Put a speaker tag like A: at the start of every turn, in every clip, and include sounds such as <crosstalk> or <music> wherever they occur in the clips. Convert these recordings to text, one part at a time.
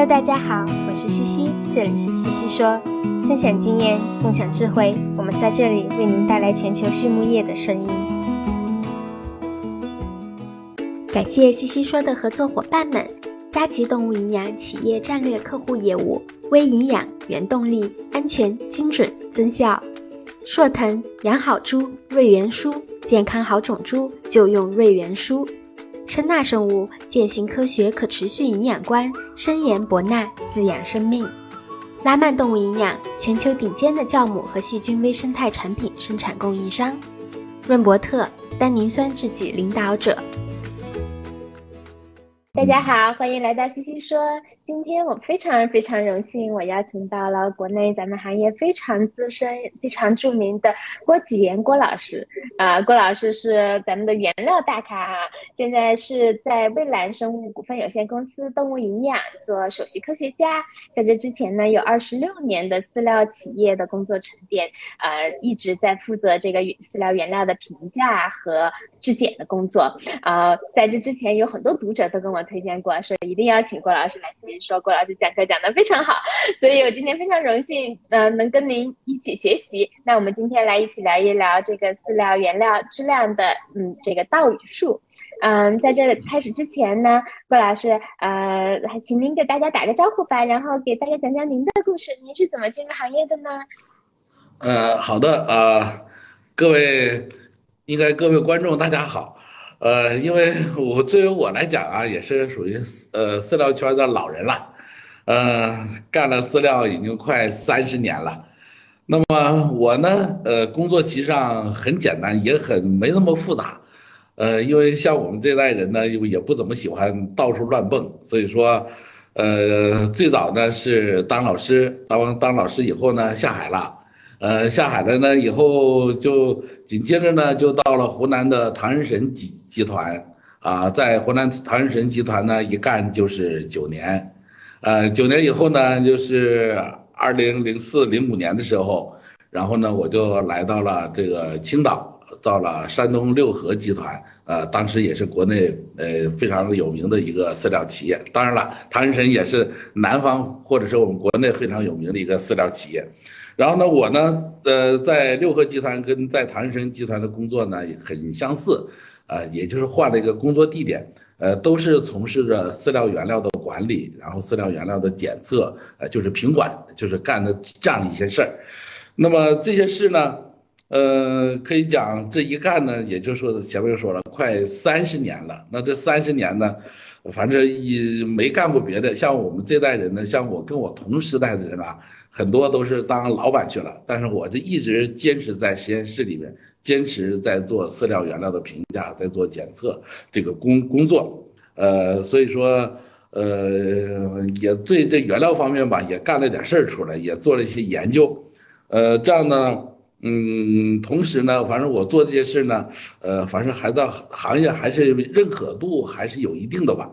A: Hello，大家好，我是西西，这里是西西说，分享经验，共享智慧，我们在这里为您带来全球畜牧业的声音。感谢西西说的合作伙伴们：佳吉动物营养企业战略客户业务、微营养、原动力、安全、精准、增效；硕腾养好猪，瑞元舒，健康好种猪就用瑞元舒。声纳生物践行科学可持续营养观，深研博纳滋养生命。拉曼动物营养全球顶尖的酵母和细菌微生态产品生产供应商。润伯特单宁酸制剂领导者。大家好，欢迎来到西西说。今天我非常非常荣幸，我邀请到了国内咱们行业非常资深、非常著名的郭启元郭老师。啊，郭老师是咱们的原料大咖啊，现在是在蔚蓝生物股份有限公司动物营养做首席科学家。在这之前呢，有二十六年的饲料企业的工作沉淀，呃，一直在负责这个饲料原料的评价和质检的工作。啊，在这之前有很多读者都跟我推荐过，说一定要请郭老师来。说郭老师讲课讲得非常好，<laughs> 所以我今天非常荣幸，呃，能跟您一起学习。那我们今天来一起聊一聊这个饲料原料质量的，嗯，这个道与术。嗯，在这开始之前呢，郭老师，呃，还请您给大家打个招呼吧，然后给大家讲讲您的故事，您是怎么进入行业的呢？
B: 呃，好的啊，各位，应该各位观众大家好。呃，因为我作为我来讲啊，也是属于呃饲料圈的老人了，呃，干了饲料已经快三十年了。那么我呢，呃，工作其实上很简单，也很没那么复杂。呃，因为像我们这代人呢，又也不怎么喜欢到处乱蹦，所以说，呃，最早呢是当老师，当当老师以后呢下海了。呃，下海了呢，以后就紧接着呢，就到了湖南的唐人神集集团啊，在湖南唐人神集团呢，一干就是九年，呃，九年以后呢，就是二零零四零五年的时候，然后呢，我就来到了这个青岛，到了山东六合集团，呃，当时也是国内呃非常有名的一个饲料企业，当然了，唐人神也是南方或者是我们国内非常有名的一个饲料企业。然后呢，我呢，呃，在六合集团跟在唐人集团的工作呢也很相似，呃，也就是换了一个工作地点，呃，都是从事着饲料原料的管理，然后饲料原料的检测，呃，就是品管，就是干的这样一些事儿。那么这些事呢，呃，可以讲这一干呢，也就是说前面说了，快三十年了。那这三十年呢，反正也没干过别的。像我们这代人呢，像我跟我同时代的人啊。很多都是当老板去了，但是我就一直坚持在实验室里面，坚持在做饲料原料的评价，在做检测这个工工作，呃，所以说，呃，也对这原料方面吧，也干了点事儿出来，也做了一些研究，呃，这样呢，嗯，同时呢，反正我做这些事呢，呃，反正还在行业还是认可度还是有一定的吧。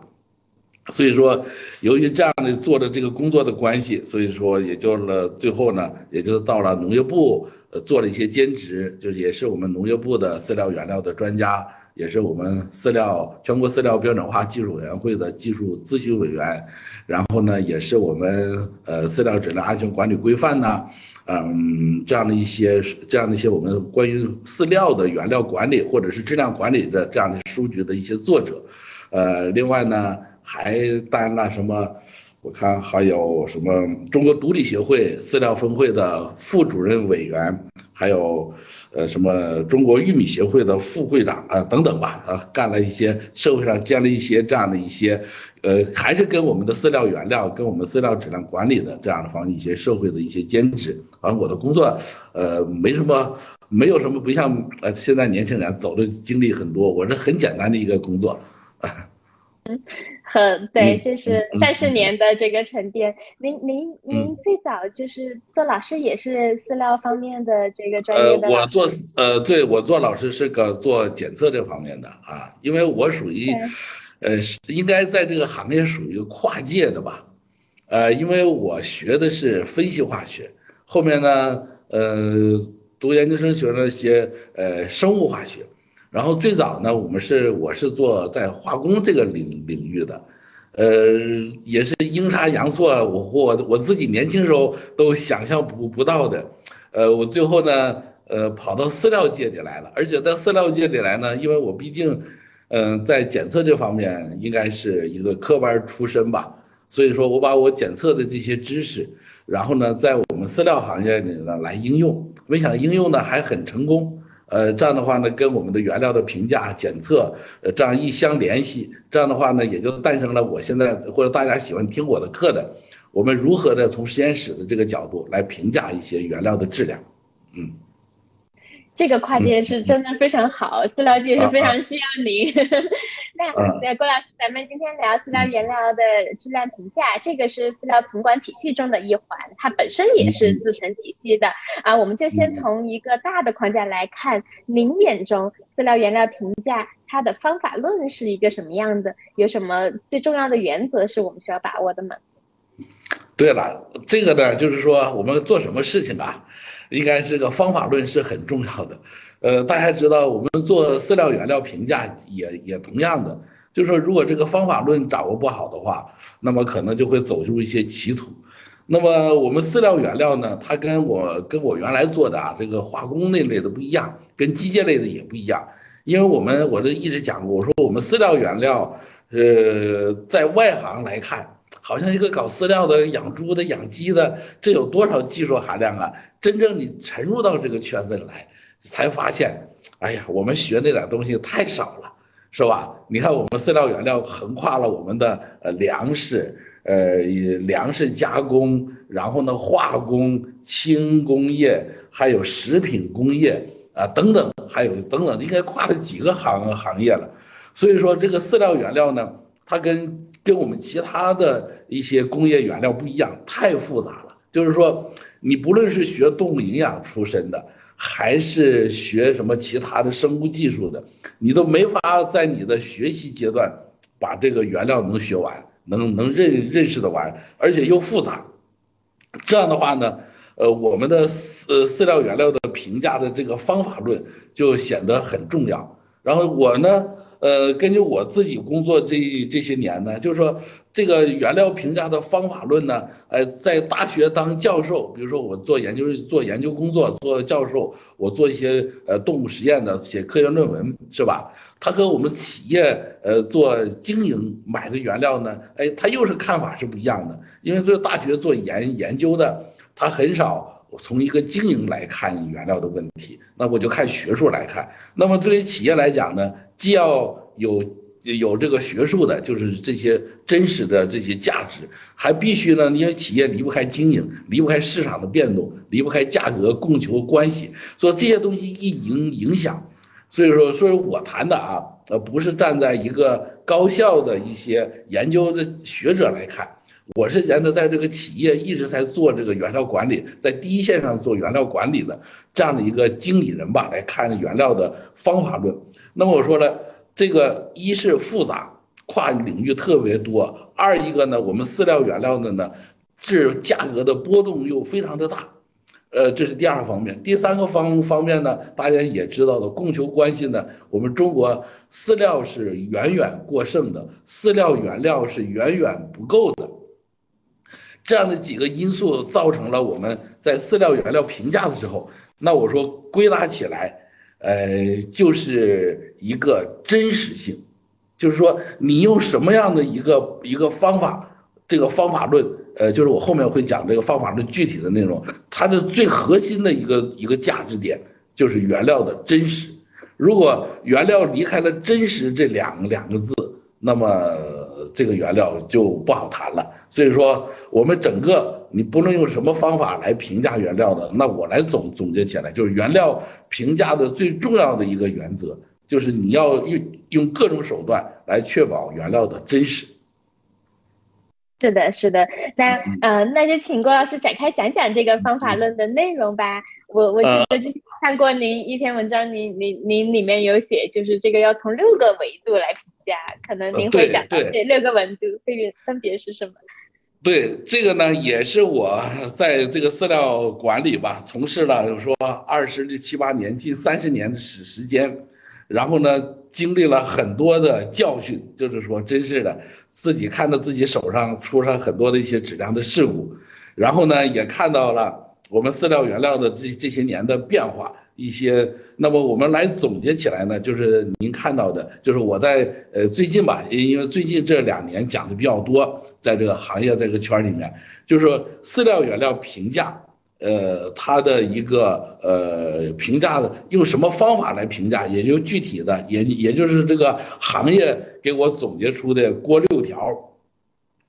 B: 所以说，由于这样的做的这个工作的关系，所以说也就了最后呢，也就到了农业部，做了一些兼职，就也是我们农业部的饲料原料的专家，也是我们饲料全国饲料标准化技术委员会的技术咨询委员，然后呢，也是我们呃饲料质量安全管理规范呢，嗯，这样的一些这样的一些我们关于饲料的原料管理或者是质量管理的这样的书籍的一些作者，呃，另外呢。还担了什么？我看还有什么中国独立协会饲料分会的副主任委员，还有呃什么中国玉米协会的副会长啊等等吧，啊干了一些社会上建了一些这样的一些，呃还是跟我们的饲料原料跟我们饲料质量管理的这样的方一些社会的一些兼职。而我的工作呃没什么，没有什么不像呃现在年轻人走的经历很多，我是很简单的一个工作。
A: 嗯，很对，这是三十年的这个沉淀。您您您最早就是做老师，也是饲料方面的这个专业的。
B: 呃，我做呃，对我做老师是个做检测这方面的啊，因为我属于，呃，应该在这个行业属于跨界的吧，呃，因为我学的是分析化学，后面呢，呃，读研究生学了些呃生物化学。然后最早呢，我们是我是做在化工这个领领域的，呃，也是阴差阳错，我我我自己年轻时候都想象不不到的，呃，我最后呢，呃，跑到饲料界里来了，而且在饲料界里来呢，因为我毕竟，嗯，在检测这方面应该是一个科班出身吧，所以说我把我检测的这些知识，然后呢，在我们饲料行业里呢来应用，没想应用呢还很成功。呃，这样的话呢，跟我们的原料的评价检测，呃，这样一相联系，这样的话呢，也就诞生了我现在或者大家喜欢听我的课的，我们如何的从实验室的这个角度来评价一些原料的质量，嗯。
A: 这个跨界是真的非常好，饲料界是非常需要您。<laughs> 那对郭老师，咱们今天聊饲料原料的质量评价，这个是饲料品管体系中的一环，它本身也是自成体系的啊。我们就先从一个大的框架来看，您眼中饲料原料评价它的方法论是一个什么样的？有什么最重要的原则是我们需要把握的吗？
B: 对了，这个呢，就是说我们做什么事情啊？应该是个方法论是很重要的，呃，大家知道我们做饲料原料评价也也同样的，就是说如果这个方法论掌握不好的话，那么可能就会走入一些歧途。那么我们饲料原料呢，它跟我跟我原来做的啊这个化工那类的不一样，跟机械类的也不一样，因为我们我这一直讲过，我说我们饲料原料，呃，在外行来看。好像一个搞饲料的、养猪的、养鸡的，这有多少技术含量啊？真正你沉入到这个圈子里来，才发现，哎呀，我们学那点东西太少了，是吧？你看我们饲料原料横跨了我们的呃粮食、呃粮食加工，然后呢化工、轻工业，还有食品工业啊等等，还有等等，应该跨了几个行行业了。所以说这个饲料原料呢，它跟跟我们其他的一些工业原料不一样，太复杂了。就是说，你不论是学动物营养出身的，还是学什么其他的生物技术的，你都没法在你的学习阶段把这个原料能学完，能能认认识的完，而且又复杂。这样的话呢，呃，我们的饲饲料原料的评价的这个方法论就显得很重要。然后我呢。呃，根据我自己工作这这些年呢，就是说这个原料评价的方法论呢，呃，在大学当教授，比如说我做研究做研究工作做教授，我做一些呃动物实验的写科研论文是吧？他和我们企业呃做经营买的原料呢，哎，他又是看法是不一样的，因为做大学做研研究的，他很少。我从一个经营来看原料的问题，那我就看学术来看。那么对于企业来讲呢，既要有有这个学术的，就是这些真实的这些价值，还必须呢，因为企业离不开经营，离不开市场的变动，离不开价格供求关系，所以这些东西一影影响。所以说，所以我谈的啊，呃，不是站在一个高校的一些研究的学者来看。我是沿着在这个企业一直在做这个原料管理，在第一线上做原料管理的这样的一个经理人吧，来看原料的方法论。那么我说了，这个一是复杂，跨领域特别多；二一个呢，我们饲料原料的呢，是价格的波动又非常的大，呃，这是第二方面。第三个方方面呢，大家也知道的，供求关系呢，我们中国饲料是远远过剩的，饲料原料是远远不够的。这样的几个因素造成了我们在饲料原料评价的时候，那我说归纳起来，呃，就是一个真实性，就是说你用什么样的一个一个方法，这个方法论，呃，就是我后面会讲这个方法论具体的内容，它的最核心的一个一个价值点就是原料的真实。如果原料离开了真实这两两个字，那么这个原料就不好谈了。所以说，我们整个你不论用什么方法来评价原料的，那我来总总结起来，就是原料评价的最重要的一个原则，就是你要用用各种手段来确保原料的真实。
A: 是的，是的，那呃，那就请郭老师展开讲讲这个方法论的内容吧。我我记得之前看过您一篇文章，您您您里面有写，就是这个要从六个维度来评价，可能您会讲到这六个维度分别分别是什么？
B: 对这个呢，也是我 <laughs> 在这个饲料管理吧，从事了就是说二十七八年，近三十年的时时间，然后呢，经历了很多的教训，就是说，真是的，自己看到自己手上出了很多的一些质量的事故，然后呢，也看到了我们饲料原料的这这些年的变化，一些，那么我们来总结起来呢，就是您看到的，就是我在呃最近吧，因为最近这两年讲的比较多，在这个行业在这个圈里面，就是说饲料原料评价。呃，它的一个呃评价的用什么方法来评价，也就具体的，也也就是这个行业给我总结出的锅六条。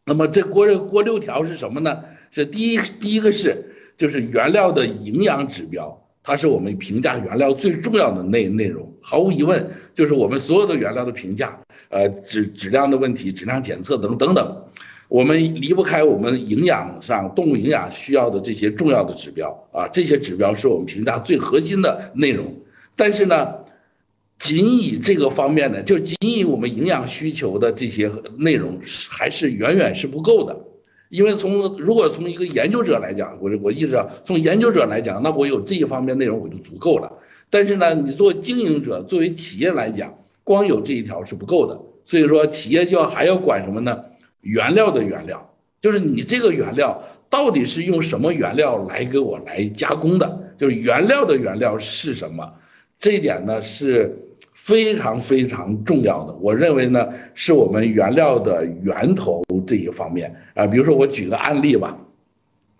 B: 那么这锅锅六条是什么呢？是第一第一个是就是原料的营养指标，它是我们评价原料最重要的内内容。毫无疑问，就是我们所有的原料的评价，呃质质量的问题、质量检测等等等。我们离不开我们营养上动物营养需要的这些重要的指标啊，这些指标是我们评价最核心的内容。但是呢，仅以这个方面呢，就仅以我们营养需求的这些内容，还是远远是不够的。因为从如果从一个研究者来讲，我我意识到，从研究者来讲，那我有这一方面内容我就足够了。但是呢，你做经营者，作为企业来讲，光有这一条是不够的。所以说，企业就要还要管什么呢？原料的原料，就是你这个原料到底是用什么原料来给我来加工的？就是原料的原料是什么？这一点呢是非常非常重要的。我认为呢，是我们原料的源头这一方面啊。比如说我举个案例吧，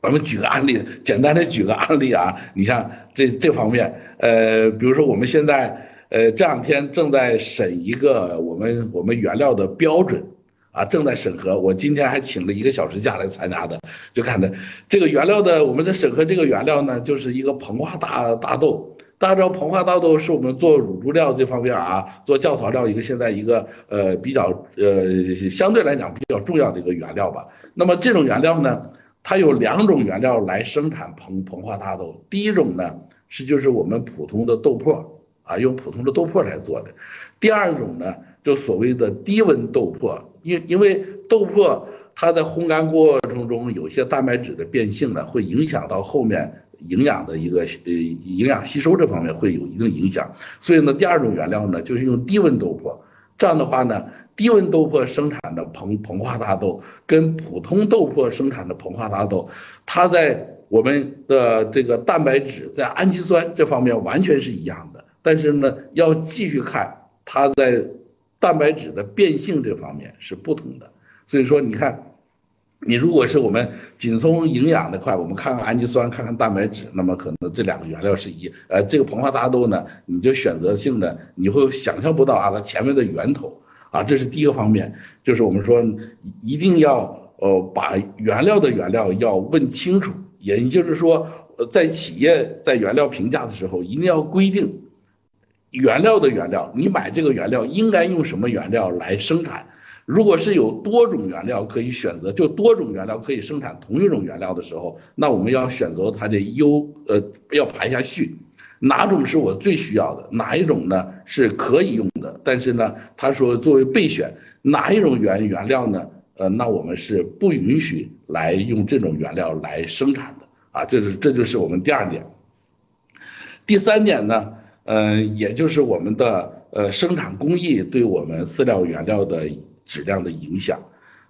B: 咱们举个案例，简单的举个案例啊。你像这这方面，呃，比如说我们现在呃这两天正在审一个我们我们原料的标准。啊，正在审核。我今天还请了一个小时假来参加的，就看着这个原料的，我们在审核这个原料呢，就是一个膨化大大豆。大家知道膨化大豆是我们做乳猪料这方面啊，做教草料一个现在一个呃比较呃相对来讲比较重要的一个原料吧。那么这种原料呢，它有两种原料来生产膨膨化大豆。第一种呢是就是我们普通的豆粕啊，用普通的豆粕来做的。第二种呢就所谓的低温豆粕。因因为豆粕它在烘干过程中有些蛋白质的变性呢，会影响到后面营养的一个呃营养吸收这方面会有一定影响，所以呢第二种原料呢就是用低温豆粕，这样的话呢低温豆粕生产的膨膨化大豆跟普通豆粕生产的膨化大豆，它在我们的这个蛋白质在氨基酸这方面完全是一样的，但是呢要继续看它在。蛋白质的变性这方面是不同的，所以说你看，你如果是我们仅从营养那块，我们看看氨基酸，看看蛋白质，那么可能这两个原料是一，呃，这个膨化大豆呢，你就选择性的你会想象不到啊，它前面的源头啊，这是第一个方面，就是我们说一定要呃把原料的原料要问清楚，也就是说，在企业在原料评价的时候一定要规定。原料的原料，你买这个原料应该用什么原料来生产？如果是有多种原料可以选择，就多种原料可以生产同一种原料的时候，那我们要选择它的优，呃，要排下序，哪种是我最需要的？哪一种呢是可以用的？但是呢，他说作为备选，哪一种原原料呢？呃，那我们是不允许来用这种原料来生产的啊，这是这就是我们第二点。第三点呢？嗯，也就是我们的呃生产工艺对我们饲料原料的质量的影响。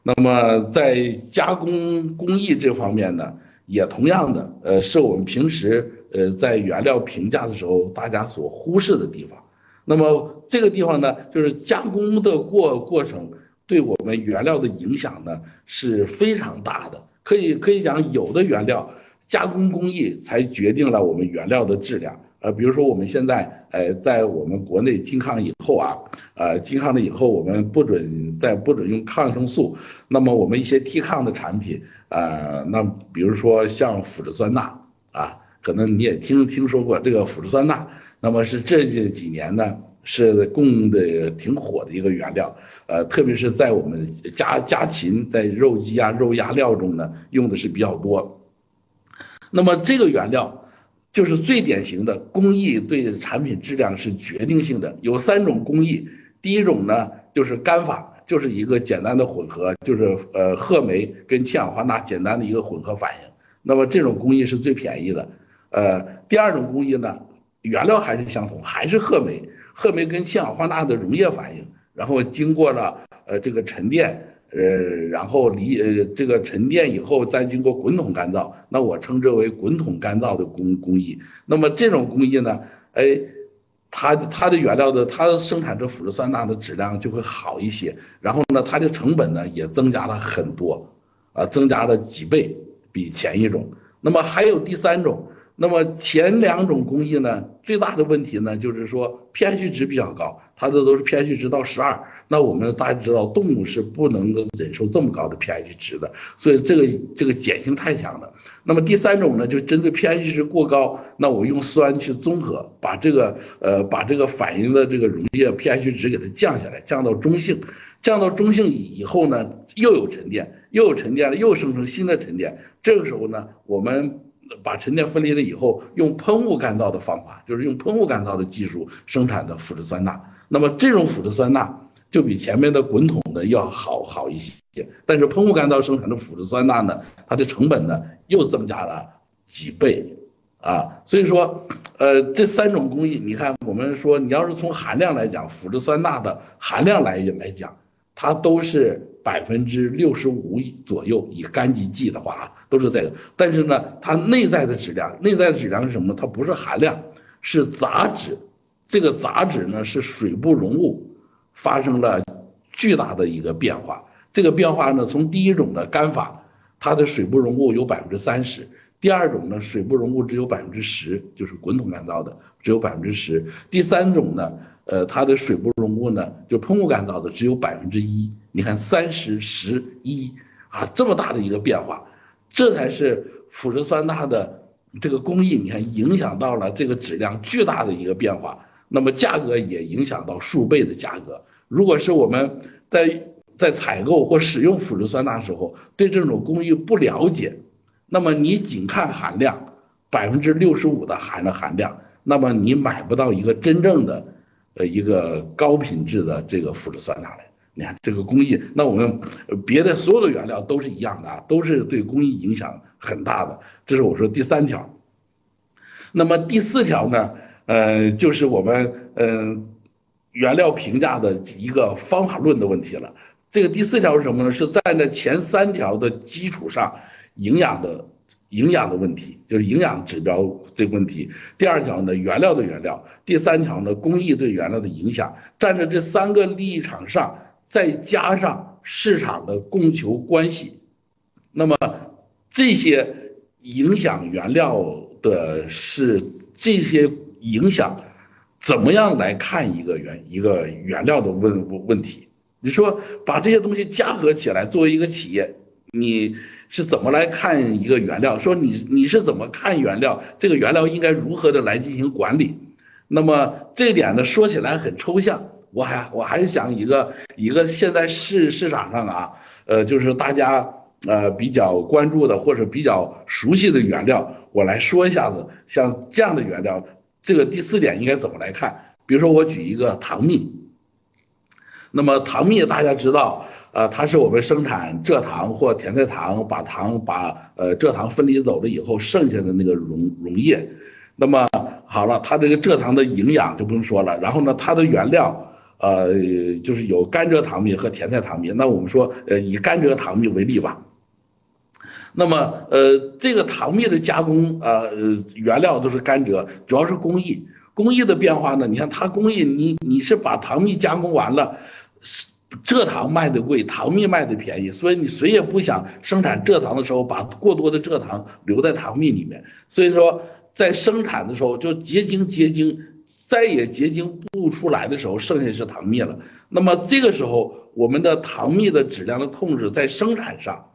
B: 那么在加工工艺这方面呢，也同样的，呃，是我们平时呃在原料评价的时候大家所忽视的地方。那么这个地方呢，就是加工的过过程对我们原料的影响呢是非常大的。可以可以讲，有的原料加工工艺才决定了我们原料的质量。呃，比如说我们现在，呃，在我们国内禁抗以后啊，呃，禁抗了以后，我们不准再不准用抗生素，那么我们一些替抗的产品，呃，那比如说像腐殖酸钠啊，可能你也听听说过这个腐殖酸钠，那么是这几年呢是供的挺火的一个原料，呃，特别是在我们家家禽在肉鸡啊、肉鸭料中呢用的是比较多，那么这个原料。就是最典型的工艺对产品质量是决定性的。有三种工艺，第一种呢就是干法，就是一个简单的混合，就是呃褐煤跟氢氧化钠简单的一个混合反应。那么这种工艺是最便宜的。呃，第二种工艺呢，原料还是相同，还是褐煤，褐煤跟氢氧化钠的溶液反应，然后经过了呃这个沉淀，呃然后离呃这个沉淀以后再经过滚筒干燥，那我称之为滚筒干燥的工工艺。那么这种工艺呢，哎。它它的原料的它生产这腐质酸钠的质量就会好一些，然后呢，它的成本呢也增加了很多，啊，增加了几倍比前一种。那么还有第三种，那么前两种工艺呢，最大的问题呢就是说 pH 值比较高，它的都是 pH 值到十二。那我们大家知道，动物是不能够忍受这么高的 pH 值的，所以这个这个碱性太强了。那么第三种呢，就针对 pH 值过高，那我用酸去综合，把这个呃把这个反应的这个溶液 pH 值给它降下来，降到中性，降到中性以后呢，又有沉淀，又有沉淀了，又生成新的沉淀。这个时候呢，我们把沉淀分离了以后，用喷雾干燥的方法，就是用喷雾干燥的技术生产的腐质酸钠。那么这种腐质酸钠。就比前面的滚筒的要好好一些，但是喷雾干燥生产的腐质酸钠呢，它的成本呢又增加了几倍啊，所以说，呃，这三种工艺，你看我们说，你要是从含量来讲，腐质酸钠的含量来来讲，它都是百分之六十五左右，以干级计的话啊，都是这个，但是呢，它内在的质量，内在的质量是什么？它不是含量，是杂质，这个杂质呢是水不溶物。发生了巨大的一个变化，这个变化呢，从第一种的干法，它的水不溶物有百分之三十；第二种呢，水不溶物只有百分之十，就是滚筒干燥的只有百分之十；第三种呢，呃，它的水不溶物呢，就喷雾干燥的只有百分之一。你看三十十一啊，这么大的一个变化，这才是腐质酸钠的这个工艺，你看影响到了这个质量巨大的一个变化。那么价格也影响到数倍的价格。如果是我们在在采购或使用腐质酸钠时候，对这种工艺不了解，那么你仅看含量，百分之六十五的含的含量，那么你买不到一个真正的，呃一个高品质的这个腐质酸钠来。你看这个工艺，那我们别的所有的原料都是一样的啊，都是对工艺影响很大的。这是我说第三条。那么第四条呢？呃，就是我们嗯原料评价的一个方法论的问题了。这个第四条是什么呢？是在那前三条的基础上，营养的营养的问题，就是营养指标这个问题。第二条呢，原料的原料。第三条呢，工艺对原料的影响。站在这三个立场上，再加上市场的供求关系，那么这些影响原料的是这些。影响怎么样来看一个原一个原料的问问题？你说把这些东西加合起来，作为一个企业，你是怎么来看一个原料？说你你是怎么看原料？这个原料应该如何的来进行管理？那么这点呢，说起来很抽象。我还我还是想一个一个现在市市场上啊，呃，就是大家呃比较关注的或者比较熟悉的原料，我来说一下子，像这样的原料。这个第四点应该怎么来看？比如说我举一个糖蜜，那么糖蜜大家知道，呃，它是我们生产蔗糖或甜菜糖，把糖把呃蔗糖分离走了以后，剩下的那个溶溶液，那么好了，它这个蔗糖的营养就不用说了，然后呢，它的原料，呃，就是有甘蔗糖蜜和甜菜糖蜜，那我们说，呃，以甘蔗糖蜜为例吧。那么，呃，这个糖蜜的加工，呃，原料都是甘蔗，主要是工艺。工艺的变化呢，你看它工艺，你你是把糖蜜加工完了，蔗糖卖的贵，糖蜜卖的便宜，所以你谁也不想生产蔗糖的时候把过多的蔗糖留在糖蜜里面。所以说，在生产的时候就结晶结晶，再也结晶不出来的时候，剩下是糖蜜了。那么这个时候，我们的糖蜜的质量的控制在生产上。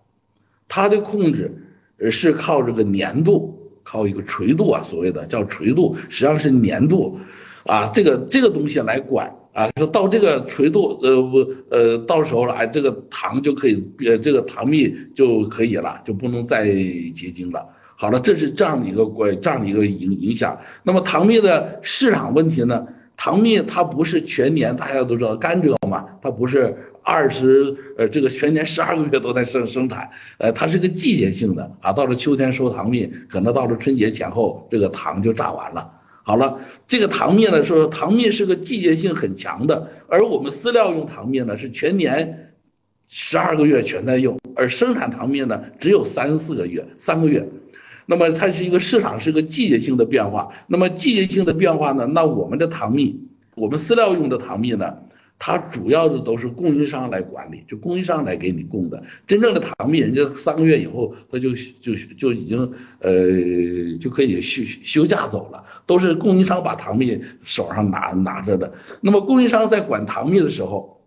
B: 它的控制，呃，是靠这个粘度，靠一个垂度啊，所谓的叫垂度，实际上是粘度，啊，这个这个东西来管啊，就到这个垂度，呃，不，呃，到时候了，哎，这个糖就可以，呃，这个糖蜜就可以了，就不能再结晶了。好了，这是这样的一个关，这样的一个影影响。那么糖蜜的市场问题呢？糖蜜它不是全年，大家都知道甘蔗嘛，它不是。二十呃，这个全年十二个月都在生生产，呃，它是个季节性的啊，到了秋天收糖蜜，可能到了春节前后，这个糖就榨完了。好了，这个糖蜜呢，说糖蜜是个季节性很强的，而我们饲料用糖蜜呢是全年十二个月全在用，而生产糖蜜呢只有三四个月，三个月。那么它是一个市场是个季节性的变化。那么季节性的变化呢，那我们的糖蜜，我们饲料用的糖蜜呢？它主要的都是供应商来管理，就供应商来给你供的。真正的糖蜜，人家三个月以后，他就就就已经呃就可以休休假走了，都是供应商把糖蜜手上拿拿着的。那么供应商在管糖蜜的时候，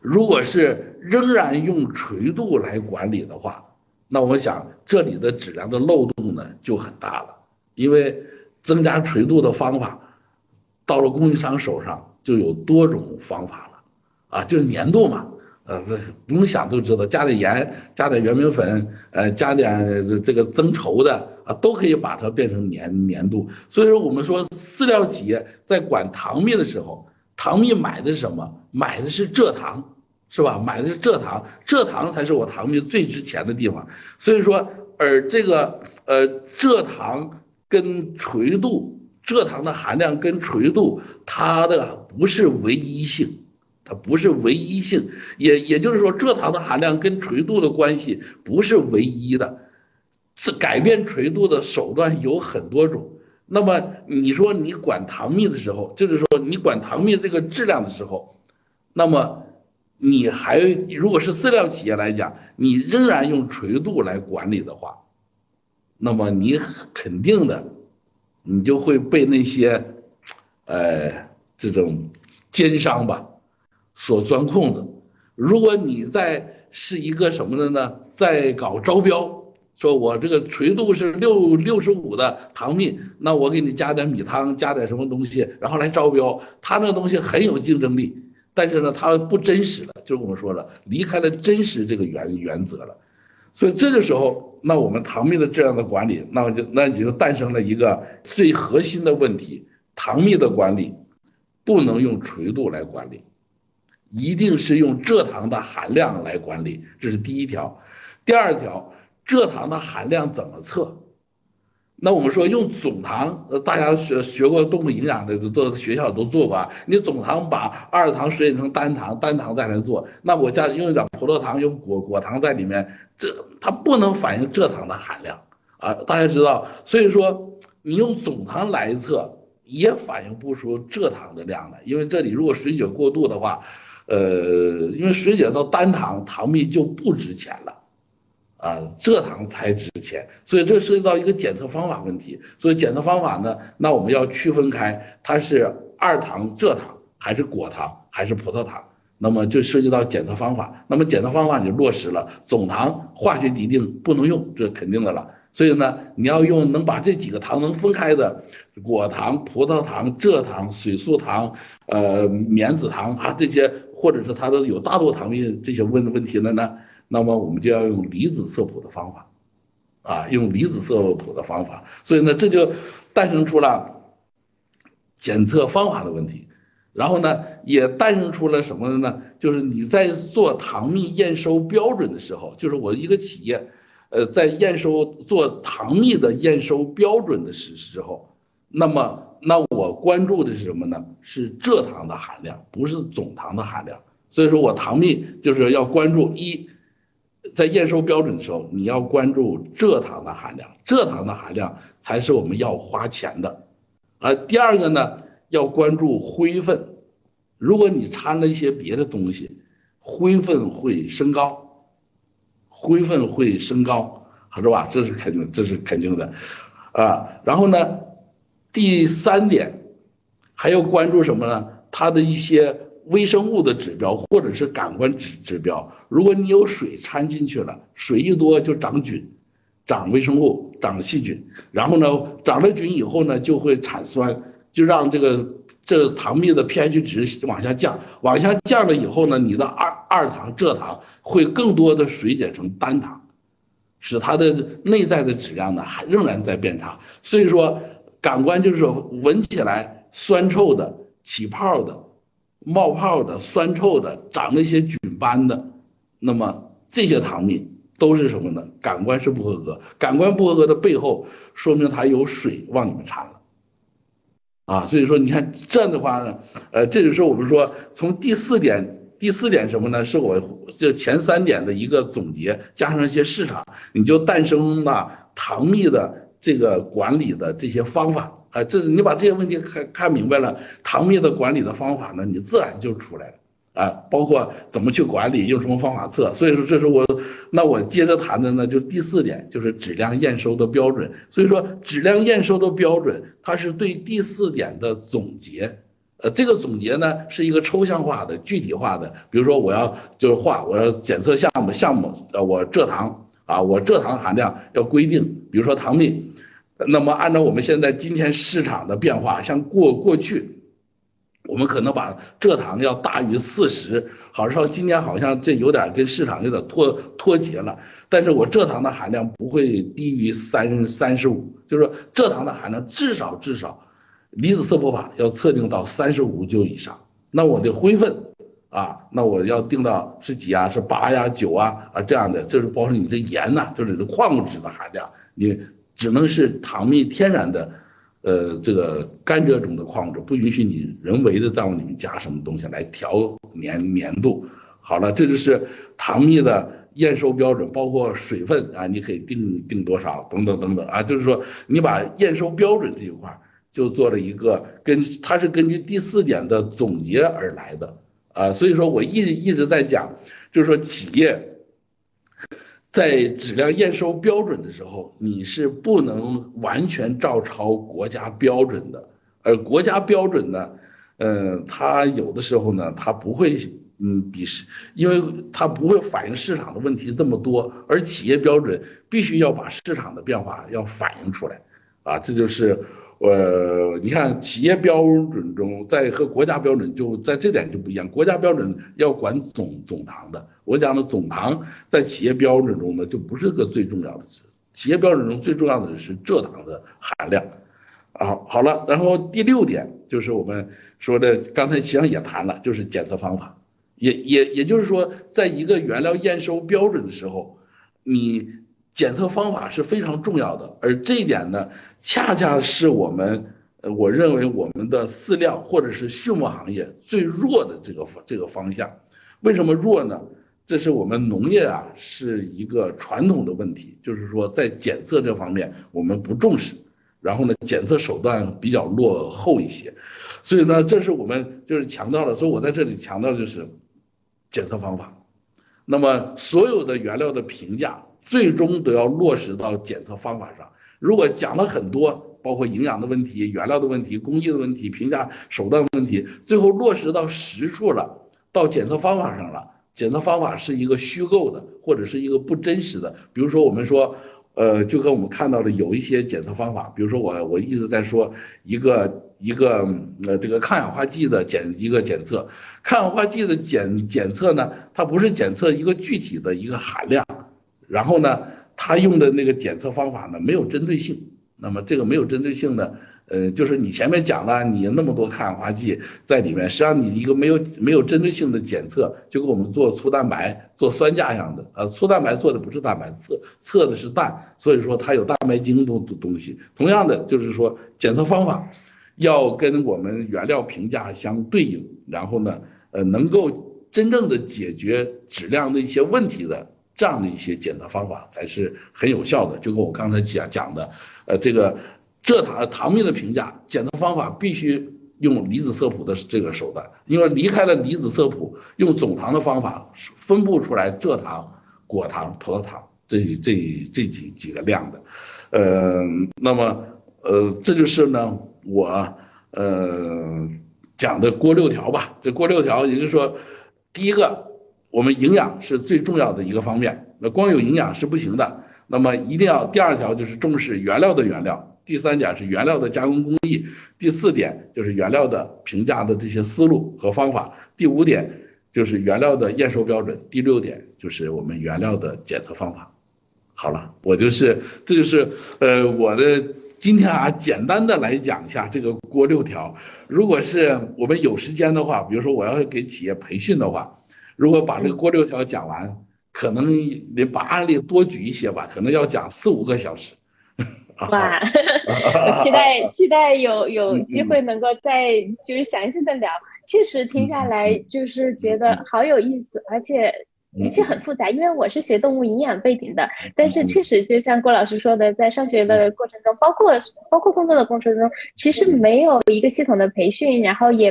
B: 如果是仍然用垂度来管理的话，那我想这里的质量的漏洞呢就很大了，因为增加垂度的方法到了供应商手上。就有多种方法了，啊，就是粘度嘛，呃，这不用想都知道，加点盐，加点圆明粉，呃，加点这个增稠的啊，都可以把它变成粘粘度。所以说，我们说饲料企业在管糖蜜的时候，糖蜜买的是什么？买的是蔗糖，是吧？买的是蔗糖，蔗糖才是我糖蜜最值钱的地方。所以说，而这个呃，蔗糖跟垂度。蔗糖的含量跟垂度，它的不是唯一性，它不是唯一性，也也就是说，蔗糖的含量跟垂度的关系不是唯一的，是改变垂度的手段有很多种。那么你说你管糖蜜的时候，就是说你管糖蜜这个质量的时候，那么你还如果是饲料企业来讲，你仍然用垂度来管理的话，那么你肯定的。你就会被那些，呃，这种奸商吧，所钻空子。如果你在是一个什么的呢，在搞招标，说我这个垂度是六六十五的糖蜜，那我给你加点米汤，加点什么东西，然后来招标，他那东西很有竞争力，但是呢，它不真实的，就是我们说了，离开了真实这个原原则了。所以这个时候，那我们糖蜜的这样的管理，那就那你就诞生了一个最核心的问题：糖蜜的管理不能用垂度来管理，一定是用蔗糖的含量来管理。这是第一条。第二条，蔗糖的含量怎么测？那我们说用总糖，呃，大家学学过动物营养的，都学校都做过啊。你总糖把二糖水解成单糖，单糖再来做，那我加用一点葡萄糖，用果果糖在里面，这它不能反映蔗糖的含量啊。大家知道，所以说你用总糖来测，也反映不出蔗糖的量来，因为这里如果水解过度的话，呃，因为水解到单糖，糖蜜就不值钱了。啊，蔗糖才值钱，所以这涉及到一个检测方法问题。所以检测方法呢，那我们要区分开，它是二糖蔗糖还是果糖还是葡萄糖，那么就涉及到检测方法。那么检测方法就落实了，总糖化学滴定不能用，这是肯定的了。所以呢，你要用能把这几个糖能分开的果糖、葡萄糖、蔗糖、水素糖、呃棉子糖啊这些，或者是它的有大多糖蜜这些问问题了呢？那么我们就要用离子色谱的方法，啊，用离子色谱的方法，所以呢，这就诞生出了检测方法的问题，然后呢，也诞生出了什么呢？就是你在做糖蜜验收标准的时候，就是我一个企业，呃，在验收做糖蜜的验收标准的时时候，那么那我关注的是什么呢？是蔗糖的含量，不是总糖的含量。所以说我糖蜜就是要关注一。在验收标准的时候，你要关注蔗糖的含量，蔗糖的含量才是我们要花钱的。啊，第二个呢，要关注灰分，如果你掺了一些别的东西，灰分会升高，灰分会升高，是吧？这是肯定，这是肯定的。啊，然后呢，第三点还要关注什么呢？它的一些。微生物的指标或者是感官指指标，如果你有水掺进去了，水一多就长菌，长微生物，长细菌，然后呢，长了菌以后呢，就会产酸，就让这个这个糖蜜的 pH 值往下降，往下降了以后呢，你的二二糖蔗糖会更多的水解成单糖，使它的内在的质量呢还仍然在变差。所以说，感官就是闻起来酸臭的、起泡的。冒泡的、酸臭的、长那些菌斑的，那么这些糖蜜都是什么呢？感官是不合格，感官不合格的背后，说明它有水往里面掺了，啊，所以说你看这样的话呢，呃，这就是我们说从第四点，第四点什么呢？是我这前三点的一个总结，加上一些市场，你就诞生了糖蜜的这个管理的这些方法啊，这你把这些问题看看明白了，糖蜜的管理的方法呢，你自然就出来了。啊，包括怎么去管理，用什么方法测，所以说这是我，那我接着谈的呢，就第四点，就是质量验收的标准。所以说质量验收的标准，它是对第四点的总结。呃，这个总结呢是一个抽象化的、具体化的。比如说我要就是画，我要检测项目，项目呃我蔗糖啊，我蔗糖含量要规定，比如说糖蜜，那么按照我们现在今天市场的变化，像过过去。我们可能把蔗糖要大于四十，好像今年好像这有点跟市场有点脱脱节了。但是我蔗糖的含量不会低于三三十五，就是说蔗糖的含量至少至少，离子色谱法要测定到三十五就以上。那我的灰分啊，那我要定到是几啊？是八呀、九啊啊这样的，就是包括你的盐呐，就是你的矿物质的含量，你只能是糖蜜天然的。呃，这个甘蔗中的矿物质不允许你人为的再往里面加什么东西来调粘粘度。好了，这就是糖蜜的验收标准，包括水分啊，你可以定定多少等等等等啊，就是说你把验收标准这一块就做了一个根，它是根据第四点的总结而来的啊，所以说我一直一直在讲，就是说企业。在质量验收标准的时候，你是不能完全照抄国家标准的，而国家标准呢，嗯，它有的时候呢，它不会，嗯，比市，因为它不会反映市场的问题这么多，而企业标准必须要把市场的变化要反映出来，啊，这就是。呃，你看企业标准中，在和国家标准就在这点就不一样。国家标准要管总总糖的，我讲的总糖在企业标准中呢就不是个最重要的。企业标准中最重要的是蔗糖的含量。啊，好了，然后第六点就是我们说的，刚才实际上也谈了，就是检测方法。也也也就是说，在一个原料验收标准的时候，你。检测方法是非常重要的，而这一点呢，恰恰是我们，我认为我们的饲料或者是畜牧行业最弱的这个这个方向。为什么弱呢？这是我们农业啊，是一个传统的问题，就是说在检测这方面我们不重视，然后呢，检测手段比较落后一些，所以呢，这是我们就是强调了。所以我在这里强调的就是检测方法。那么所有的原料的评价。最终都要落实到检测方法上。如果讲了很多，包括营养的问题、原料的问题、工艺的问题、评价手段的问题，最后落实到实处了，到检测方法上了，检测方法是一个虚构的，或者是一个不真实的。比如说，我们说，呃，就跟我们看到的有一些检测方法，比如说我我一直在说一个一个呃这个抗氧化剂的检一个检测，抗氧化剂的检检测呢，它不是检测一个具体的一个含量。然后呢，他用的那个检测方法呢没有针对性。那么这个没有针对性呢，呃，就是你前面讲了，你那么多抗氧化剂在里面，实际上你一个没有没有针对性的检测，就跟我们做粗蛋白、做酸价一样的。呃，粗蛋白做的不是蛋白，测测的是氮，所以说它有蛋白精的东西。同样的，就是说检测方法要跟我们原料评价相对应，然后呢，呃，能够真正的解决质量的一些问题的。这样的一些检测方法才是很有效的，就跟我刚才讲讲的，呃，这个蔗糖糖蜜的评价检测方法必须用离子色谱的这个手段，因为离开了离子色谱，用总糖的方法分不出来蔗糖、果糖、葡萄糖这这这几几个量的，呃，那么呃，这就是呢我呃讲的锅六条吧，这锅六条也就是说，第一个。我们营养是最重要的一个方面，那光有营养是不行的。那么一定要第二条就是重视原料的原料，第三点是原料的加工工艺，第四点就是原料的评价的这些思路和方法，第五点就是原料的验收标准，第六点就是我们原料的检测方法。好了，我就是这就是呃我的今天啊简单的来讲一下这个锅六条。如果是我们有时间的话，比如说我要给企业培训的话。如果把这个锅六条讲完，可能你把案例多举一些吧，可能要讲四五个小时，<laughs>
A: 哇，期待 <laughs> 期待有有机会能够再就是详细的聊。确实听下来就是觉得好有意思，而且的确很复杂。因为我是学动物营养背景的，但是确实就像郭老师说的，在上学的过程中，包括包括工作的过程中，其实没有一个系统的培训，然后也。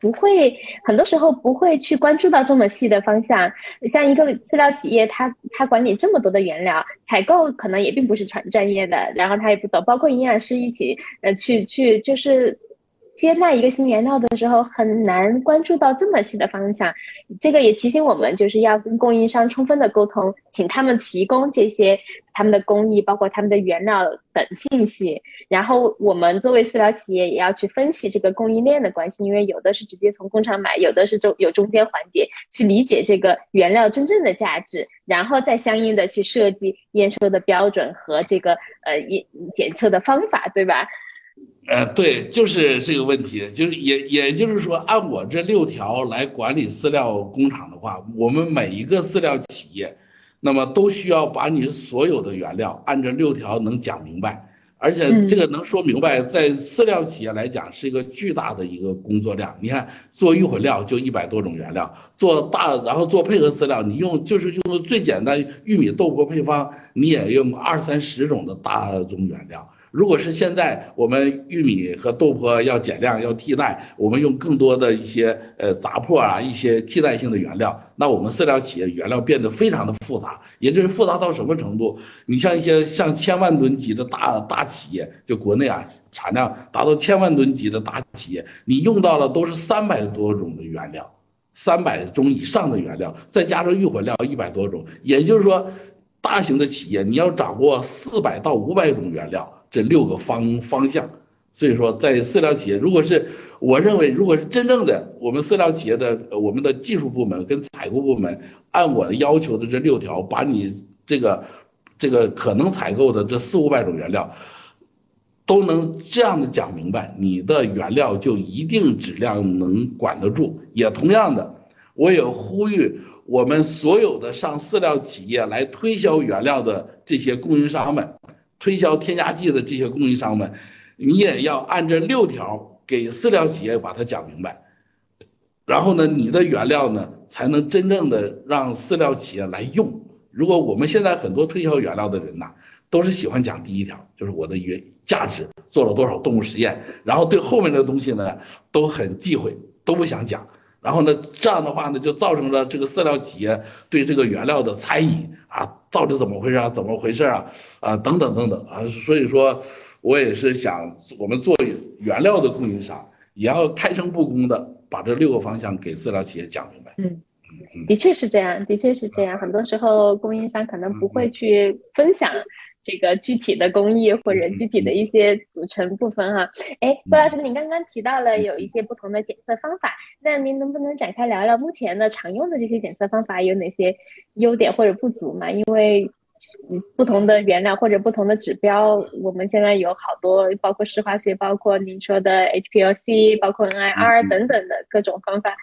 A: 不会，很多时候不会去关注到这么细的方向。像一个饲料企业，它它管理这么多的原料，采购可能也并不是专专业的，然后他也不懂，包括营养师一起呃去去就是。接纳一个新原料的时候，很难关注到这么细的方向。这个也提醒我们，就是要跟供应商充分的沟通，请他们提供这些他们的工艺，包括他们的原料等信息。然后我们作为饲料企业，也要去分析这个供应链的关系，因为有的是直接从工厂买，有的是中有中间环节，去理解这个原料真正的价值，然后再相应的去设计验收的标准和这个呃检检测的方法，对吧？
B: 呃，对，就是这个问题，就是也也就是说，按我这六条来管理饲料工厂的话，我们每一个饲料企业，那么都需要把你所有的原料按这六条能讲明白，而且这个能说明白，在饲料企业来讲是一个巨大的一个工作量。你看，做预混料就一百多种原料，做大然后做配合饲料，你用就是用最简单玉米豆粕配方，你也用二三十种的大宗原料。如果是现在我们玉米和豆粕要减量要替代，我们用更多的一些呃杂粕啊一些替代性的原料，那我们饲料企业原料变得非常的复杂，也就是复杂到什么程度？你像一些像千万吨级的大大企业，就国内啊产量达到千万吨级的大企业，你用到了都是三百多种的原料，三百种以上的原料，再加上预混料一百多种，也就是说，大型的企业你要掌握四百到五百种原料。这六个方方向，所以说在饲料企业，如果是我认为，如果是真正的我们饲料企业的我们的技术部门跟采购部门，按我的要求的这六条，把你这个这个可能采购的这四五百种原料，都能这样的讲明白，你的原料就一定质量能管得住。也同样的，我也呼吁我们所有的上饲料企业来推销原料的这些供应商们。推销添加剂的这些供应商们，你也要按这六条给饲料企业把它讲明白，然后呢，你的原料呢才能真正的让饲料企业来用。如果我们现在很多推销原料的人呐，都是喜欢讲第一条，就是我的原价值做了多少动物实验，然后对后面的东西呢都很忌讳，都不想讲。然后呢，这样的话呢，就造成了这个饲料企业对这个原料的猜疑啊，到底怎么回事啊？怎么回事啊？啊，等等等等啊，所以说，我也是想，我们做原料的供应商，也要开诚布公的把这六个方向给饲料企业讲明白。
A: 嗯，的确是这样，的确是这样。很多时候，供应商可能不会去分享。这个具体的工艺或者具体的一些组成部分哈，哎，郭老师，您刚刚提到了有一些不同的检测方法，那您能不能展开聊聊目前的常用的这些检测方法有哪些优点或者不足嘛？因为不同的原料或者不同的指标，我们现在有好多，包括石化学，包括您说的 HPLC，包括 NIR 等等的各种方法。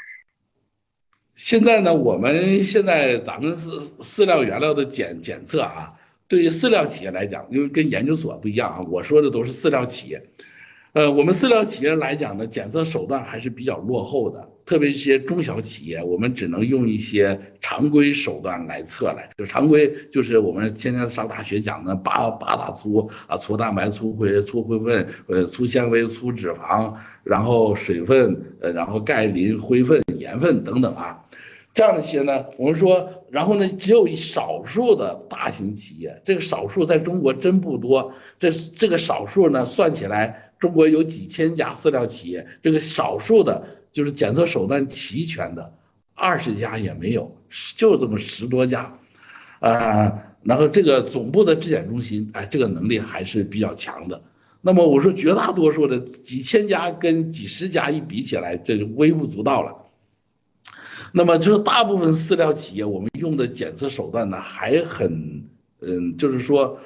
B: 现在呢，我们现在咱们是饲料原料的检检测啊。对于饲料企业来讲，因为跟研究所不一样啊，我说的都是饲料企业。呃，我们饲料企业来讲呢，检测手段还是比较落后的，特别一些中小企业，我们只能用一些常规手段来测来。就常规就是我们现在上大学讲的八八大粗啊，粗蛋白、粗灰、粗灰分、呃粗纤维、粗脂肪，然后水分，呃然后钙磷、灰分、盐分等等啊。这样的企业呢，我们说，然后呢，只有少数的大型企业，这个少数在中国真不多。这这个少数呢，算起来，中国有几千家饲料企业，这个少数的，就是检测手段齐全的，二十家也没有，就这么十多家，啊，然后这个总部的质检中心，哎，这个能力还是比较强的。那么我说，绝大多数的几千家跟几十家一比起来，这就微不足道了。那么就是大部分饲料企业，我们用的检测手段呢，还很，嗯，就是说，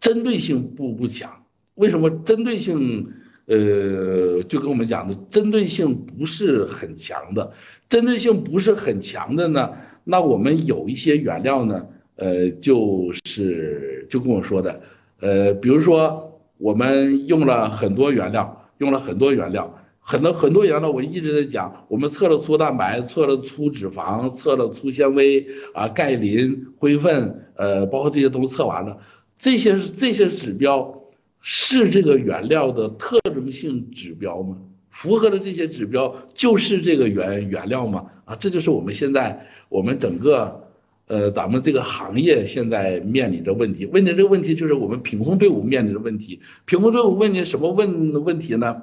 B: 针对性不不强。为什么针对性，呃，就跟我们讲的针对性不是很强的，针对性不是很强的呢？那我们有一些原料呢，呃，就是就跟我说的，呃，比如说我们用了很多原料，用了很多原料，很多很多原料，我一直在讲，我们测了粗蛋白，测了粗脂肪，测了粗纤维啊，钙磷、灰分，呃，包括这些东西测完了，这些这些指标是这个原料的特征性指标吗？符合的这些指标就是这个原原料吗？啊，这就是我们现在我们整个。呃，咱们这个行业现在面临着问题，问题这个问题就是我们品控队伍面临的问题。品控队伍问你什么问问题呢？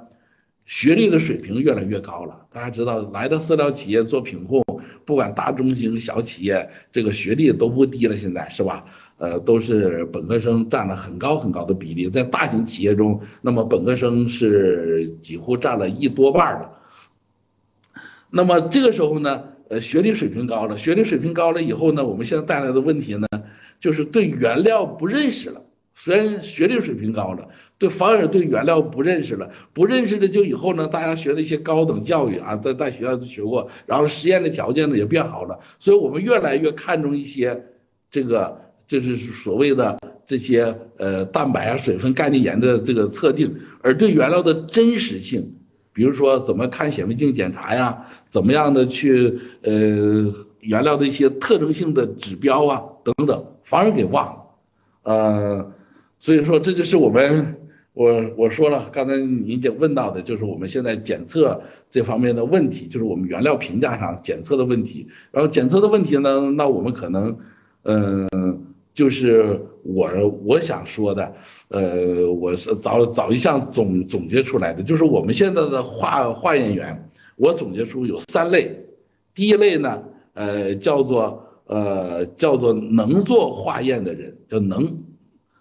B: 学历的水平越来越高了。大家知道，来的饲料企业做品控，不管大中型小企业，这个学历都不低了，现在是吧？呃，都是本科生占了很高很高的比例。在大型企业中，那么本科生是几乎占了一多半的。那么这个时候呢？呃，学历水平高了，学历水平高了以后呢，我们现在带来的问题呢，就是对原料不认识了。虽然学历水平高了，对反而对原料不认识了，不认识的就以后呢，大家学的一些高等教育啊，在在学校都学过，然后实验的条件呢也变好了，所以我们越来越看重一些这个就是所谓的这些呃蛋白啊、水分、钙磷盐的这个测定，而对原料的真实性，比如说怎么看显微镜检查呀。怎么样的去呃原料的一些特征性的指标啊等等，反而给忘了，呃，所以说这就是我们我我说了，刚才您讲问到的就是我们现在检测这方面的问题，就是我们原料评价上检测的问题。然后检测的问题呢，那我们可能嗯就是我我想说的，呃，我是早早一项总总结出来的，就是我们现在的化化验员。我总结出有三类，第一类呢，呃，叫做呃叫做能做化验的人，叫能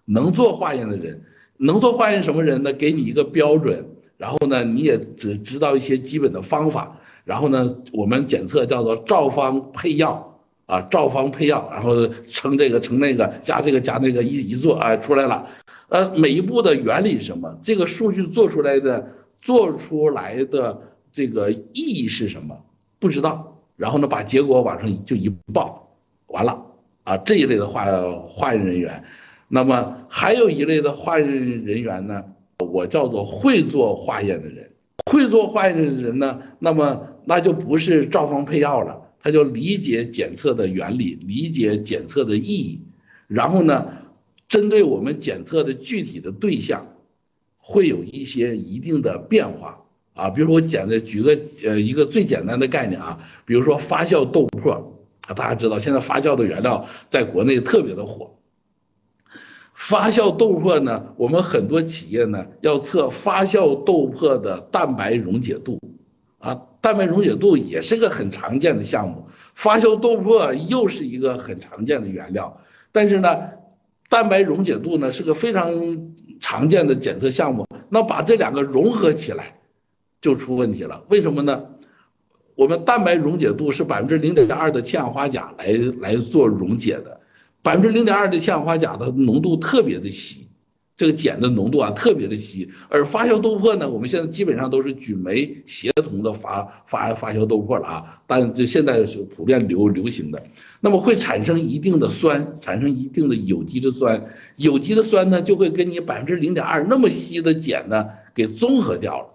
B: 能做化验的人，能做化验什么人呢？给你一个标准，然后呢，你也只知道一些基本的方法，然后呢，我们检测叫做照方配药啊，照方配药，然后称这个称那个，加这个加那个，一一做啊出来了，呃，每一步的原理是什么？这个数据做出来的做出来的。这个意义是什么？不知道。然后呢，把结果往上就一报，完了啊！这一类的化化验人员，那么还有一类的化验人员呢，我叫做会做化验的人。会做化验的人呢，那么那就不是照方配药了，他就理解检测的原理，理解检测的意义，然后呢，针对我们检测的具体的对象，会有一些一定的变化。啊，比如说我简单举个呃一个最简单的概念啊，比如说发酵豆粕啊，大家知道现在发酵的原料在国内特别的火。发酵豆粕呢，我们很多企业呢要测发酵豆粕的蛋白溶解度，啊，蛋白溶解度也是个很常见的项目，发酵豆粕又是一个很常见的原料，但是呢，蛋白溶解度呢是个非常常见的检测项目，那把这两个融合起来。就出问题了，为什么呢？我们蛋白溶解度是百分之零点二的氢氧化钾来来做溶解的，百分之零点二的氢氧化钾的浓度特别的稀，这个碱的浓度啊特别的稀。而发酵豆粕呢，我们现在基本上都是菌酶协同的发发发酵豆粕了啊，但这现在是普遍流流行的，那么会产生一定的酸，产生一定的有机的酸，有机的酸呢就会跟你百分之零点二那么稀的碱呢给综合掉了。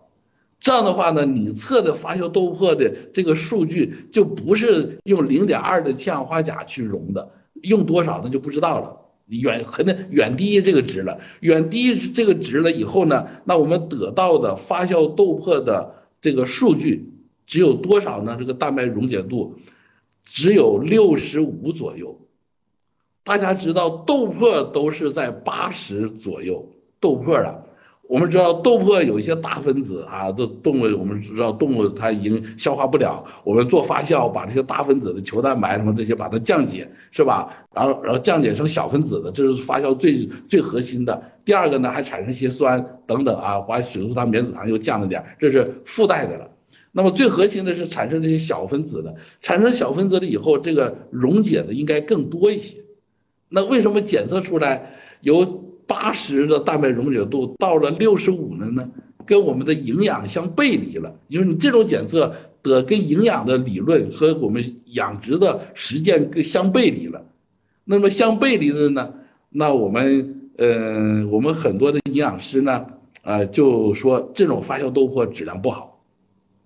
B: 这样的话呢，你测的发酵豆粕的这个数据就不是用零点二的氢氧化钾去溶的，用多少那就不知道了，远可能远低于这个值了，远低于这个值了以后呢，那我们得到的发酵豆粕的这个数据只有多少呢？这个蛋白溶解度只有六十五左右，大家知道豆粕都是在八十左右，豆粕啊。我们知道豆粕有一些大分子啊，这动物我们知道动物它已经消化不了，我们做发酵把这些大分子的球蛋白什么这些把它降解，是吧？然后然后降解成小分子的，这是发酵最最核心的。第二个呢，还产生一些酸等等啊，把水苏糖、棉子糖又降了点，这是附带的了。那么最核心的是产生这些小分子的，产生小分子了以后，这个溶解的应该更多一些。那为什么检测出来有？八十的蛋白溶解度到了六十五了呢，跟我们的营养相背离了。就是你这种检测的跟营养的理论和我们养殖的实践相背离了。那么相背离的呢，那我们呃，我们很多的营养师呢，呃，就说这种发酵豆粕质量不好，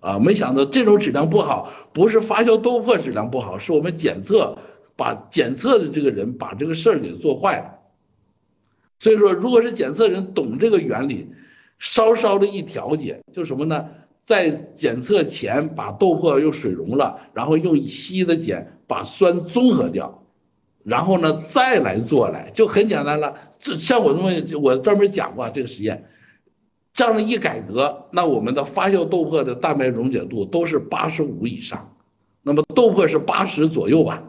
B: 啊，没想到这种质量不好，不是发酵豆粕质量不好，是我们检测把检测的这个人把这个事儿给做坏了。所以说，如果是检测人懂这个原理，稍稍的一调节，就什么呢？在检测前把豆粕用水溶了，然后用稀的碱把酸综合掉，然后呢再来做来，就很简单了。这像我这么，我专门讲过这个实验，这样的一改革，那我们的发酵豆粕的蛋白溶解度都是八十五以上，那么豆粕是八十左右吧，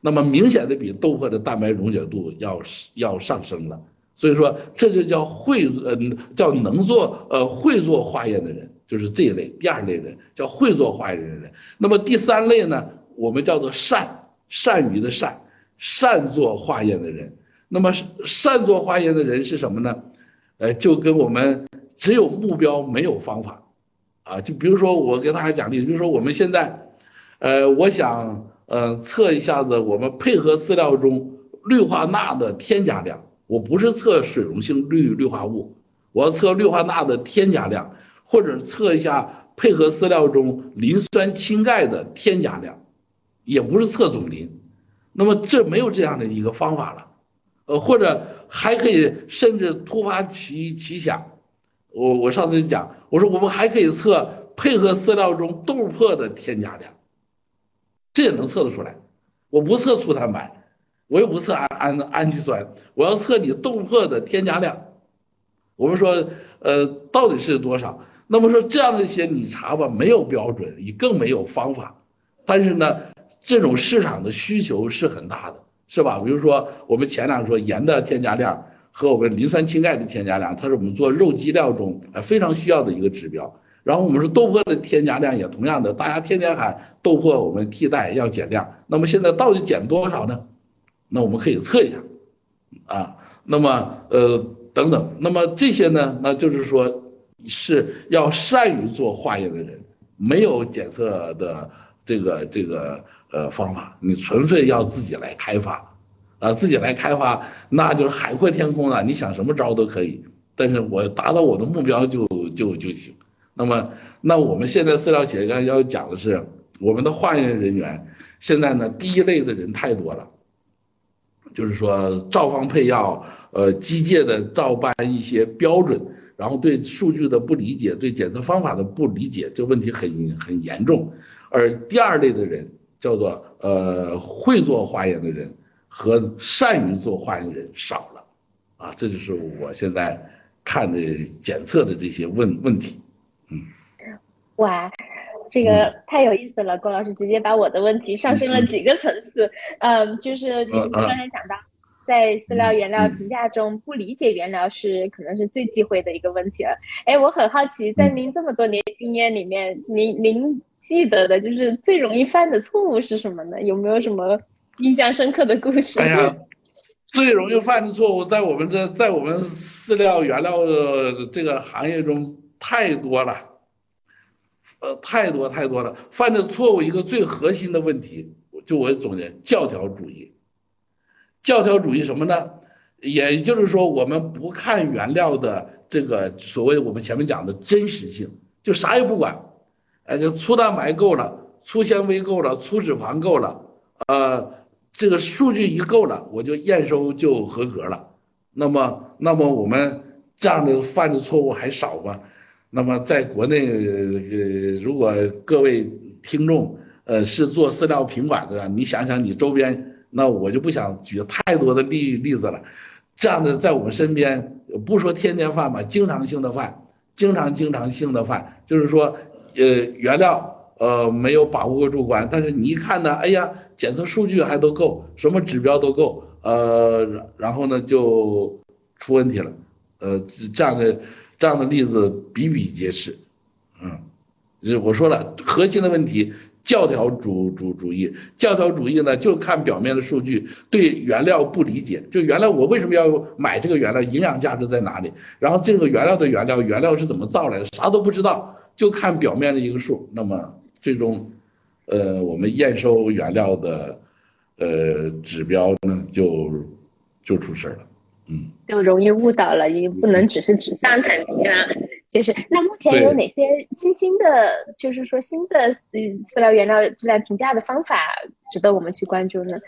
B: 那么明显的比豆粕的蛋白溶解度要要上升了。所以说，这就叫会，嗯，叫能做，呃，会做化验的人，就是这一类。第二类人叫会做化验的人。那么第三类呢，我们叫做善，善于的善，善做化验的人。那么善做化验的人是什么呢？呃，就跟我们只有目标没有方法，啊，就比如说我给大家讲例子，比如说我们现在，呃，我想，呃，测一下子我们配合饲料中氯化钠的添加量。我不是测水溶性氯氯化物，我要测氯化钠的添加量，或者测一下配合饲料中磷酸氢钙的添加量，也不是测总磷。那么这没有这样的一个方法了，呃，或者还可以甚至突发奇奇想，我我上次讲，我说我们还可以测配合饲料中豆粕的添加量，这也能测得出来。我不测粗蛋白。我又不测氨氨氨基酸，我要测你豆粕的添加量。我们说，呃，到底是多少？那么说这样的一些你查吧，没有标准，你更没有方法。但是呢，这种市场的需求是很大的，是吧？比如说我们前两说盐的添加量和我们磷酸氢钙的添加量，它是我们做肉鸡料中呃非常需要的一个指标。然后我们说豆粕的添加量也同样的，大家天天喊豆粕我们替代要减量，那么现在到底减多少呢？那我们可以测一下，啊，那么呃等等，那么这些呢，那就是说是要善于做化验的人，没有检测的这个这个呃方法，你纯粹要自己来开发，啊，自己来开发，那就是海阔天空了，你想什么招都可以，但是我达到我的目标就就就行。那么，那我们现在饲料企业家要讲的是，我们的化验人员现在呢，第一类的人太多了。就是说，照方配药，呃，机械的照搬一些标准，然后对数据的不理解，对检测方法的不理解，这问题很很严重。而第二类的人叫做呃会做化验的人和善于做化验的人少了，啊，这就是我现在看的检测的这些问问题，嗯，
A: 哇。这个太有意思了，郭老师直接把我的问题上升了几个层次。嗯，就是您刚才讲到，在饲料原料评价中不理解原料是可能是最忌讳的一个问题了。哎，我很好奇，在您这么多年经验里面，您您记得的就是最容易犯的错误是什么呢？有没有什么印象深刻的故事？
B: 哎呀，<laughs> 最容易犯的错误，在我们这在我们饲料原料这个行业中太多了。呃，太多太多了，犯的错误一个最核心的问题，就我总结教条主义。教条主义什么呢？也就是说，我们不看原料的这个所谓我们前面讲的真实性，就啥也不管，哎，就粗蛋白够了，粗纤维够了，粗脂肪够了，呃，这个数据一够了，我就验收就合格了。那么，那么我们这样的犯的错误还少吗？那么，在国内，呃，如果各位听众，呃，是做饲料品管的，你想想你周边，那我就不想举太多的例例子了。这样的在我们身边，不说天天犯吧，经常性的犯，经常经常性的犯，就是说，呃，原料，呃，没有把握住关，但是你一看呢，哎呀，检测数据还都够，什么指标都够，呃，然后呢就出问题了，呃，这样的。这样的例子比比皆是，嗯，就我说了，核心的问题，教条主主主义，教条主义呢，就看表面的数据，对原料不理解，就原来我为什么要买这个原料，营养价值在哪里？然后这个原料的原料，原料是怎么造来的？啥都不知道，就看表面的一个数，那么最终，呃，我们验收原料的，呃，指标呢，就就出事了，嗯，
A: 就容易误导了，也不能只是纸上谈兵啊。就是那目前有哪些新兴的，就是说新的嗯饲料原料质量评价的方法值得我们去关注呢？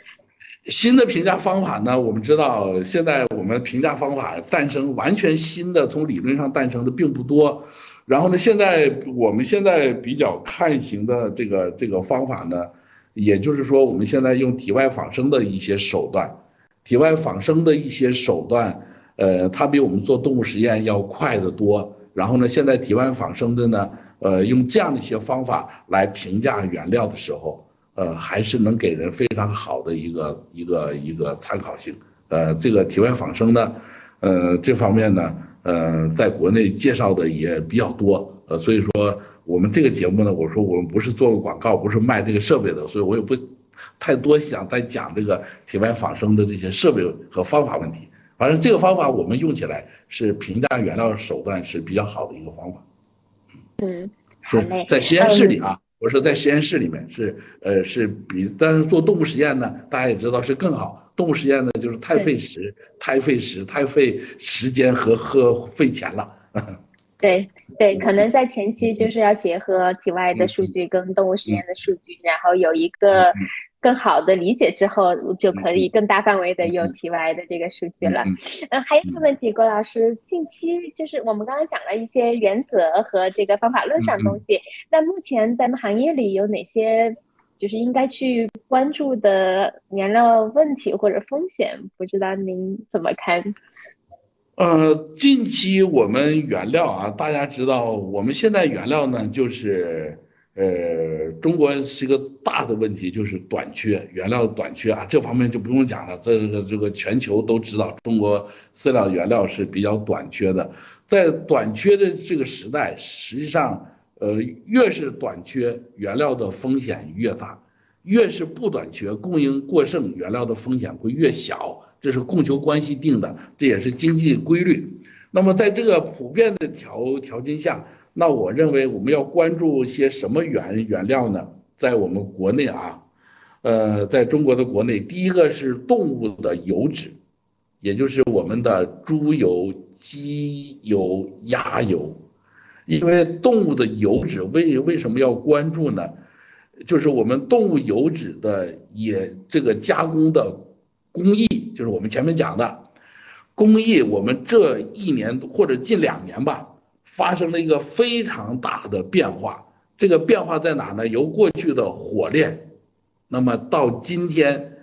B: 新的评价方法呢？我们知道现在我们评价方法诞生完全新的，从理论上诞生的并不多。然后呢，现在我们现在比较看行的这个这个方法呢，也就是说我们现在用体外仿生的一些手段，体外仿生的一些手段，呃，它比我们做动物实验要快得多。然后呢，现在体外仿生的呢，呃，用这样的一些方法来评价原料的时候，呃，还是能给人非常好的一个一个一个参考性。呃，这个体外仿生呢，呃，这方面呢，呃，在国内介绍的也比较多。呃，所以说我们这个节目呢，我说我们不是做个广告，不是卖这个设备的，所以我也不太多想再讲这个体外仿生的这些设备和方法问题。反正这个方法我们用起来是评价原料手段是比较好的一个方法。
A: 嗯，是，
B: 在实验室里啊，我说在实验室里面是呃是比，但是做动物实验呢，大家也知道是更好。动物实验呢就是太费时、太费时、太费时间和和费钱了。
A: 对对，可能在前期就是要结合体外的数据跟动物实验的数据，然后有一个。更好的理解之后，就可以更大范围的用体外的这个数据了。嗯，还有一个问题，郭老师，近期就是我们刚刚讲了一些原则和这个方法论上东西，那目前咱们行业里有哪些就是应该去关注的原料问题或者风险？不知道您怎么看？
B: 呃，近期我们原料啊，大家知道，我们现在原料呢就是。呃，中国是一个大的问题，就是短缺原料短缺啊，这方面就不用讲了。这个这个全球都知道，中国饲料原料是比较短缺的。在短缺的这个时代，实际上，呃，越是短缺，原料的风险越大；越是不短缺，供应过剩，原料的风险会越小。这是供求关系定的，这也是经济规律。那么，在这个普遍的条条件下，那我认为我们要关注些什么原原料呢？在我们国内啊，呃，在中国的国内，第一个是动物的油脂，也就是我们的猪油、鸡油、鸭油，因为动物的油脂为为什么要关注呢？就是我们动物油脂的也这个加工的工艺，就是我们前面讲的工艺，我们这一年或者近两年吧。发生了一个非常大的变化，这个变化在哪呢？由过去的火炼，那么到今天，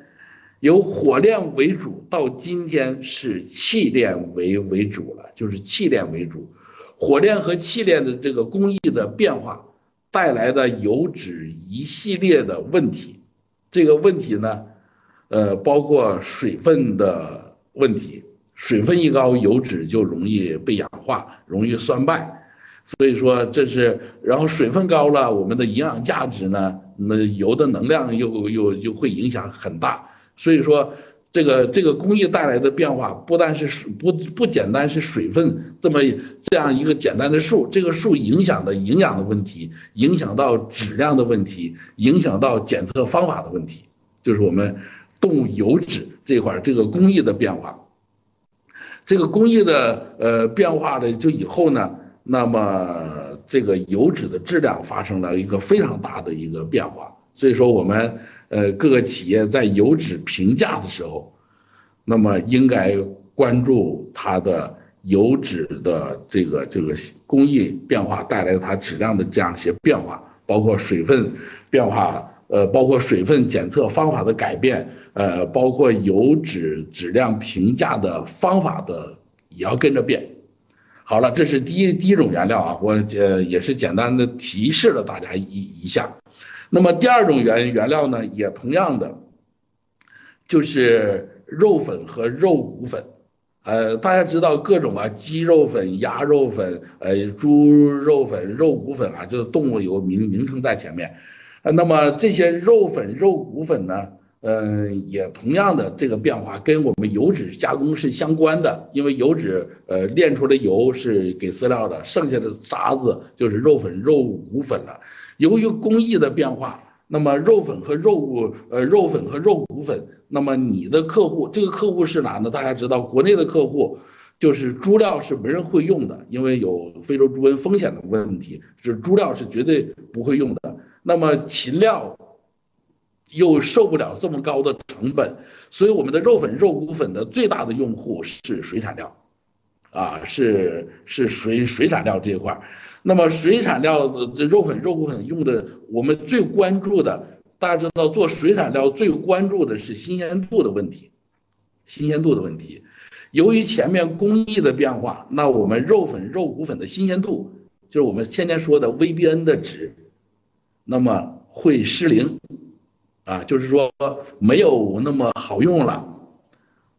B: 由火炼为主，到今天是气炼为为主了，就是气炼为主。火炼和气炼的这个工艺的变化带来的油脂一系列的问题，这个问题呢，呃，包括水分的问题。水分一高，油脂就容易被氧化，容易酸败，所以说这是，然后水分高了，我们的营养价值呢，那油的能量又又又会影响很大，所以说这个这个工艺带来的变化，不但是水不不简单是水分这么这样一个简单的数，这个数影响的营养的问题，影响到质量的问题，影响到检测方法的问题，就是我们动物油脂这块这个工艺的变化。这个工艺的呃变化的就以后呢，那么这个油脂的质量发生了一个非常大的一个变化，所以说我们呃各个企业在油脂评价的时候，那么应该关注它的油脂的这个这个工艺变化带来它质量的这样一些变化，包括水分变化，呃，包括水分检测方法的改变。呃，包括油脂质量评价的方法的也要跟着变。好了，这是第一第一种原料啊，我呃也是简单的提示了大家一一下。那么第二种原原料呢，也同样的，就是肉粉和肉骨粉。呃，大家知道各种啊，鸡肉粉、鸭肉粉、呃猪肉粉、肉骨粉啊，就是动物有名名称在前面。呃，那么这些肉粉、肉骨粉呢？嗯，也同样的这个变化跟我们油脂加工是相关的，因为油脂呃炼出的油是给饲料的，剩下的渣子就是肉粉、肉骨粉了。由于工艺的变化，那么肉粉和肉骨，呃，肉粉和肉骨粉，那么你的客户，这个客户是哪呢？大家知道，国内的客户就是猪料是没人会用的，因为有非洲猪瘟风险的问题，是猪料是绝对不会用的。那么禽料又受不了这么高的成本，所以我们的肉粉、肉骨粉的最大的用户是水产料，啊，是是水水产料这一块。那么水产料的肉粉、肉骨粉用的，我们最关注的，大家知道做水产料最关注的是新鲜度的问题，新鲜度的问题。由于前面工艺的变化，那我们肉粉、肉骨粉的新鲜度，就是我们天天说的 VBN 的值，那么会失灵，啊，就是说没有那么好用了。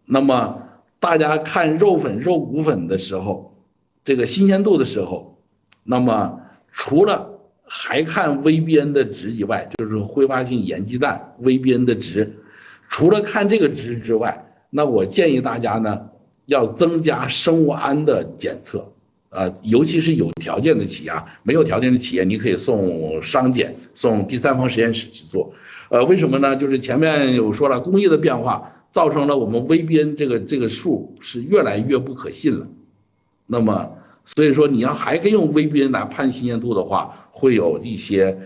B: 那么大家看肉粉、肉骨粉的时候，这个新鲜度的时候。那么除了还看 VBN 的值以外，就是挥发性盐基氮 VBN 的值，除了看这个值之外，那我建议大家呢要增加生物胺的检测，呃，尤其是有条件的企业啊，没有条件的企业你可以送商检，送第三方实验室去做，呃，为什么呢？就是前面有说了，工艺的变化造成了我们 VBN 这个这个数是越来越不可信了，那么。所以说，你要还可以用 VBN 来判新鲜度的话，会有一些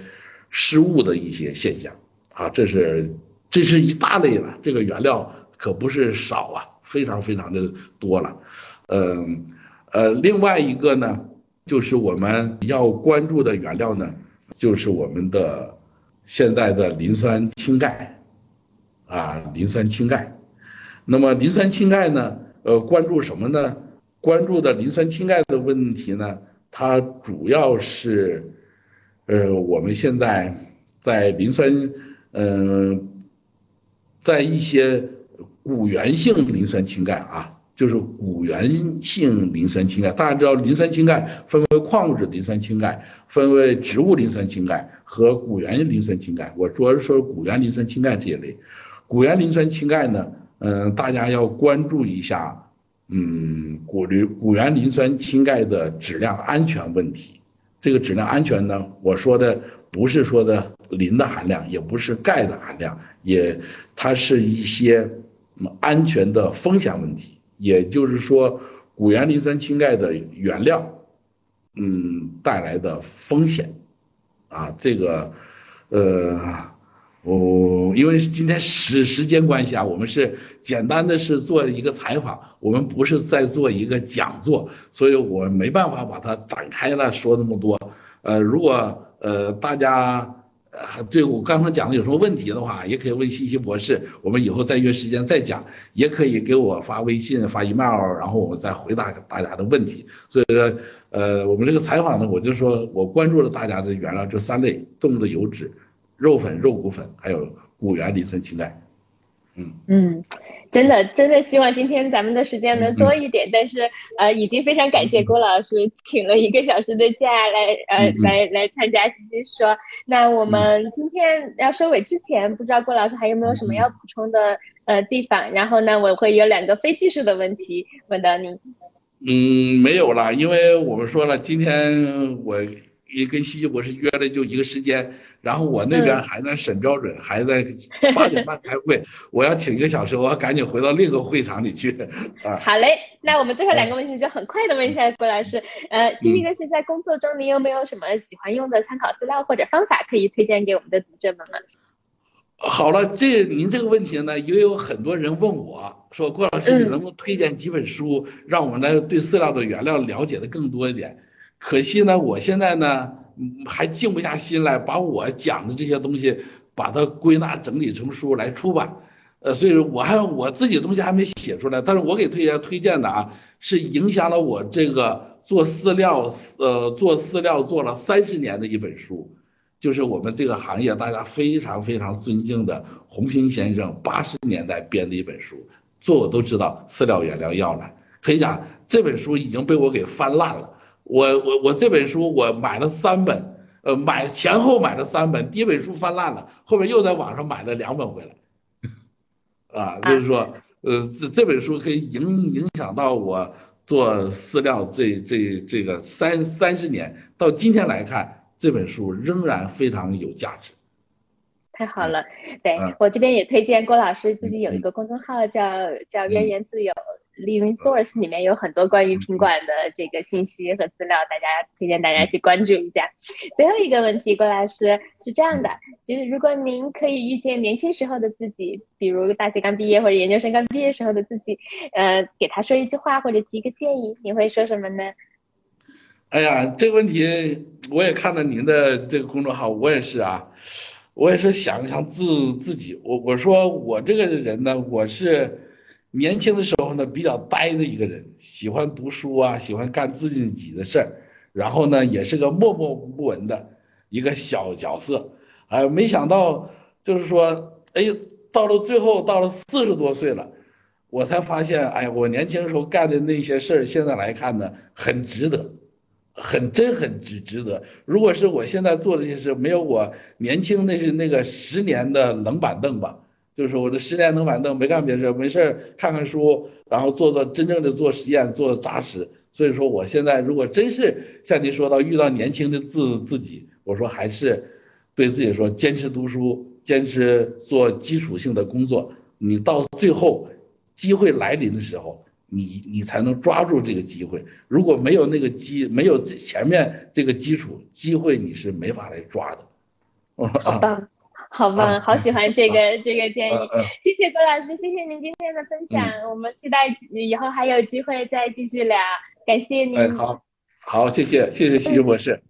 B: 失误的一些现象啊，这是这是一大类了，这个原料可不是少啊，非常非常的多了，嗯呃，另外一个呢，就是我们要关注的原料呢，就是我们的现在的磷酸氢钙啊，磷酸氢钙，那么磷酸氢钙呢，呃，关注什么呢？关注的磷酸氢钙的问题呢，它主要是，呃，我们现在在磷酸，嗯，在一些古源性磷酸氢钙啊，就是古源性磷酸氢钙。大家知道磷酸氢钙分为矿物质磷酸氢钙，分为植物磷酸氢钙和古源磷酸氢钙。我主要是说古源磷酸氢钙这一类。古源磷酸氢钙呢，嗯，大家要关注一下。嗯，古磷古源磷酸氢钙的质量安全问题，这个质量安全呢，我说的不是说的磷的含量，也不是钙的含量，也它是一些安全的风险问题。也就是说，古源磷酸氢钙的原料，嗯，带来的风险，啊，这个，呃。哦，因为今天时时间关系啊，我们是简单的是做一个采访，我们不是在做一个讲座，所以我没办法把它展开了说那么多。呃，如果呃大家呃对我刚才讲的有什么问题的话，也可以问西西博士，我们以后再约时间再讲，也可以给我发微信发 email，然后我们再回答大家的问题。所以说，呃，我们这个采访呢，我就说我关注了大家的原料这三类动物的油脂。肉粉、肉骨粉，还有骨源磷酸氢钙，
A: 嗯嗯，真的真的希望今天咱们的时间能多一点，但是呃，已经非常感谢郭老师请了一个小时的假来呃来来参加西西说。那我们今天要收尾之前，不知道郭老师还有没有什么要补充的呃地方？然后呢，我会有两个非技术的问题问到您。
B: 嗯，没有了，因为我们说了，今天我也跟西西博士约了就一个时间。然后我那边还在审标准，还在八点半开会，<laughs> 我要请一个小时，我要赶紧回到另一个会场里去。啊，
A: 好嘞，那我们最后两个问题就很快的问一下郭老师。呃，第一个是在工作中，你有没有什么喜欢用的参考资料或者方法可以推荐给我们的读者们呢？
B: 好了，这您这个问题呢，也有很多人问我说，郭老师，你能不能推荐几本书，让我们来对饲料的原料了解的更多一点？可惜呢，我现在呢。还静不下心来把我讲的这些东西，把它归纳整理成书来出版，呃，所以说我还我自己的东西还没写出来，但是我给推荐推荐的啊，是影响了我这个做饲料，呃，做饲料做了三十年的一本书，就是我们这个行业大家非常非常尊敬的洪平先生八十年代编的一本书，做我都知道饲料原料要来，可以讲这本书已经被我给翻烂了。我我我这本书我买了三本，呃，买前后买了三本，第一本书翻烂了，后面又在网上买了两本回来，啊，就是说，呃，这这本书可以影影响到我做饲料这这这个三三十年，到今天来看，这本书仍然非常有价值，
A: 太好了，对我这边也推荐郭老师自己有一个公众号叫叫渊源自由 Living Source，里面有很多关于品管的这个信息和资料，大家推荐大家去关注一下。最后一个问题，郭老师是这样的，就是如果您可以遇见年轻时候的自己，比如大学刚毕业或者研究生刚毕业时候的自己，呃，给他说一句话或者提个建议，你会说什么呢？
B: 哎呀，这个问题我也看到您的这个公众号，我也是啊。我也是想一想自自己，我我说我这个人呢，我是年轻的时候呢比较呆的一个人，喜欢读书啊，喜欢干自己的事儿，然后呢也是个默默无闻的一个小角色，哎，没想到就是说，哎，到了最后到了四十多岁了，我才发现，哎，我年轻时候干的那些事儿，现在来看呢，很值得。很真很值值得。如果是我现在做这些事，没有我年轻那是那个十年的冷板凳吧，就是我这十年能板凳没干别的事，没事看看书，然后做做真正的做实验，做扎实。所以说我现在如果真是像您说到遇到年轻的自自己，我说还是对自己说坚持读书，坚持做基础性的工作，你到最后机会来临的时候。你你才能抓住这个机会，如果没有那个基，没有前面这个基础，机会你是没法来抓的。
A: 好棒，好棒，好喜欢这个这个建议，谢谢郭老师，谢谢您今天的分享，我们期待以后还有机会再继续聊，感谢您。
B: 哎，好，好，谢谢，谢谢徐博士。